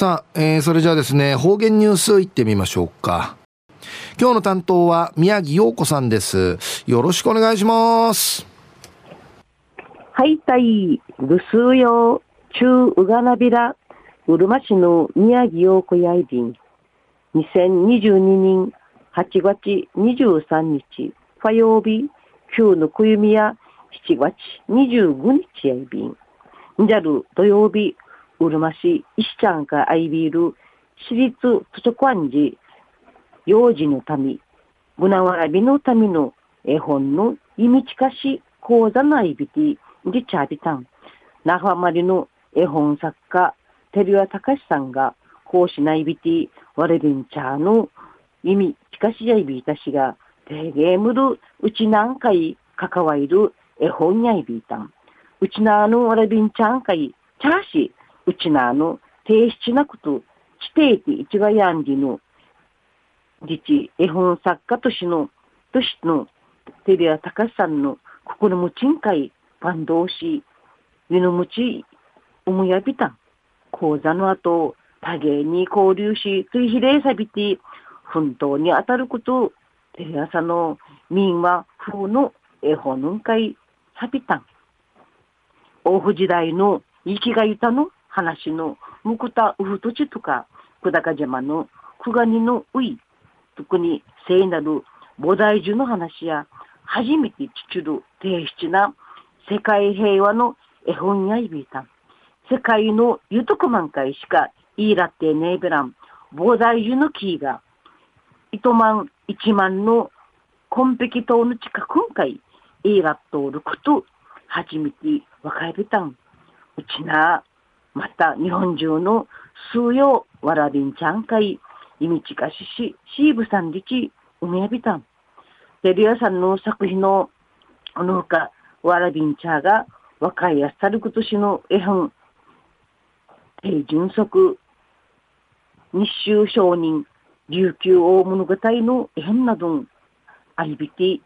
さあ、えー、それじゃあですね、方言ニュースいってみましょうか。今日の担当は宮城陽子さんです。よろしくお願いします。はい、たい、ぐすうよ、中ううがなびら、うるま市の宮城陽子やいびん。2022年8月23日、火曜日、旧のくゆみや7月25日やいびん。じゃる土曜日、うるま市石ちゃんがあいびる私立図書館寺幼児のため、ぐなわらびのための絵本の意味近し講座のあいびて、じちゃびたん。那覇まりの絵本作家、照屋隆さんが、講師ないびて、われびんちゃの意味近しやいびたしが、てげむるうちなんかい関わる絵本やいびたん。うちなのわれびんちゃんかい、チャーシうちなあの、提出なくと、地底て一がやんじの、自治絵本作家としの、としの、テレア隆さんの心持ちんかい、バンドし、湯のむち、思いやびたん。講座の後、多芸に交流し、ついひれさびて、奮闘に当たること、テレ朝の民話風の絵本の会、さびたん。大府時代の生きがゆたの話のむくたうふとちとか、久高島のくがにのうい、特に聖なる菩提樹の話や、初めてちる提出な世界平和の絵本やいびいたん。世界の豊く満開しかいいらってねえべらん、菩提樹の木が、糸満一万の紺壁島の近くんかい、いいらっとおること、初めて若いべたん。うちな、また日本中の数曜わらびんちゃんかい、いみちかしし、シーブさんりち、うめやびたん。テリアさんの作品の、あのほか、わらびんちゃが、若いやさることしの絵本、低純足、日州商人、琉球大物語の絵本など、あいびて、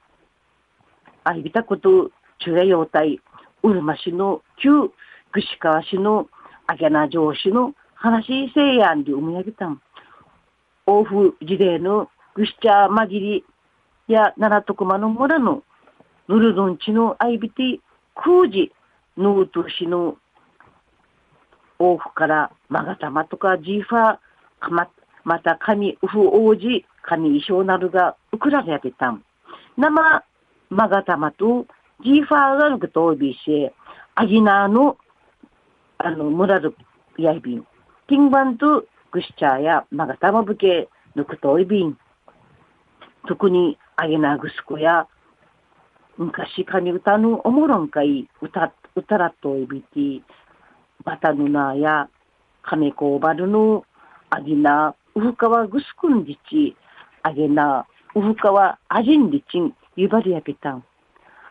あいびたこと、中夜用体、うるま市の旧串川市のあげな上司の話せいやんで生み上げたん。欧風時代のぐしちゃまぎりや奈良徳間の村のぬるどんちのあいびて空時ぬうとしの王府からまがたまとかジーファーままた神ウフ王子神衣装なるがウクラでやべたん。生まがたまとジーファーがるくとおびし、アギナーのあの、村るやいびん。ティンバンとグシチャーやマガタマブケぬくといびん。特にあげなぐすこや昔かに歌ぬおもろんかい歌、歌らといびて、バタヌナや亀子バルのあげなうふかわぐすくんじち、あげなうふかわあじんりちんゆばりやぴたん。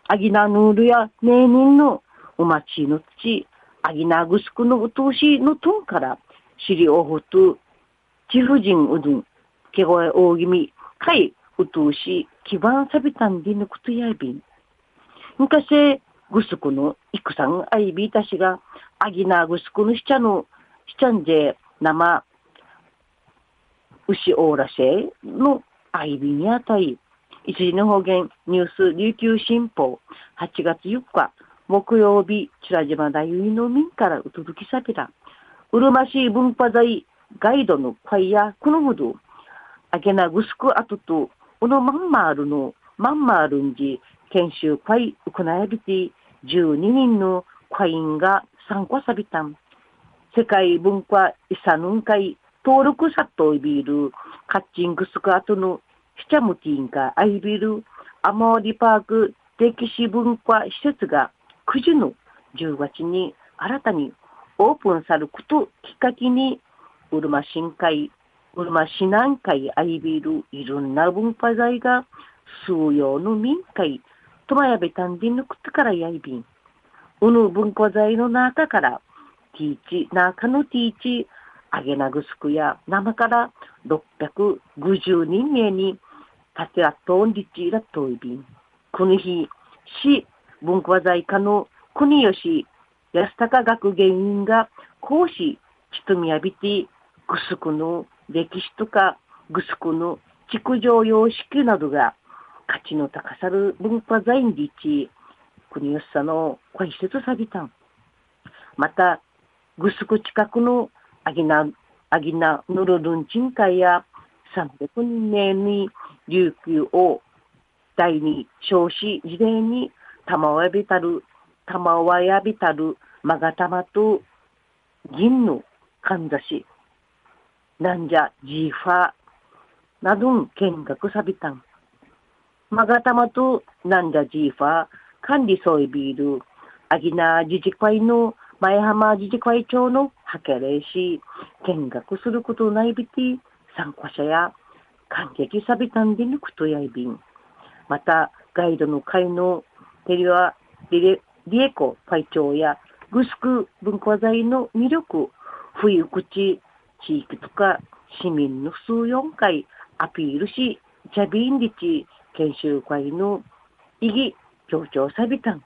あぎなぬーるやねえにんのおまちのち、アギナグスクのうとうしのとんから、シリオフト、チフジンウドン、ケゴエ大気味、かいうとうし、基盤さびたんでぬくとやびん。昔、グスクの戦んあいびいたしが、アギナグスクのしちゃの、しちゃんぜ、生、牛オーラせのあいびにあたい、一時の方言ニュース琉球新報8月4日木曜日、チラ島大結の民からうとぶきさびら、うるましい文化財ガイドの会やこのほど、あげなぐすくあとと、おのまんまあるの、まんまあるんじ、研修会うこなやびて、12人の会員が参加さびたん。世界文化遺産会登録さといびる、カッチングスクアトのシチャムティンがアイビル、アモーリパーク歴史文化施設が時の10月に新たにオープンされることきっかけに、うるま深海、うるま市南海アイビルいろんな文化財が数用の民会、とまやべたんでぬくとからやいびん。うぬ文化財の中から、ティーチ、中のティーチ、あげなぐすくや生から650人名に、たてらとんりちらといびん。この日、市文化財課の国吉安高学芸員が講師、ちとみやびて、ぐすくの歴史とか、ぐすくの築城様式などが価値の高さる文化財にち、国吉さんの解説さびたん。また、ぐすく近くのアギナ、アギナヌルルンチン会や300年に琉球を第二少子時代に玉をびたる、玉をやびたる、まがたまと銀のかんざし、なんじゃジーファー、などん見学さびたん。まがたまとなんじゃジーファー、管理総いビール、あぎな自治会の前浜自治会長のはけれし、見学することないびて、参加者や観客さびたんでぬくとやいびん。また、ガイドの会のテリア、リエコ会長やグスク文化財の魅力、冬口、地域とか市民の数四回アピールし、チャビンリチ研修会の意義強調さびたん、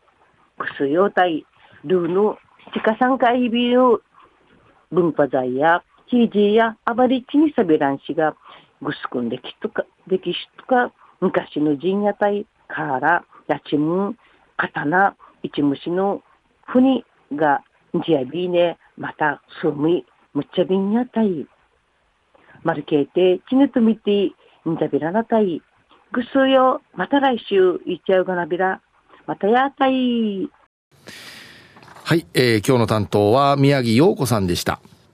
クスヨタイ、ルーの地下3回ビル文化財やチージーやアバリッチにさびらんしが、グスクン歴史とか、歴史とか昔の陣屋隊から、やちむん、刀、一虫の船が、じやびね、また、すむい、むっちゃびんやたい。まるけいて、ちぬとみて、んざびらなたい。ぐすよ、また来週、いっちゃうがなびら。またやたい。はい、えー、今日の担当は宮城陽子さんでした。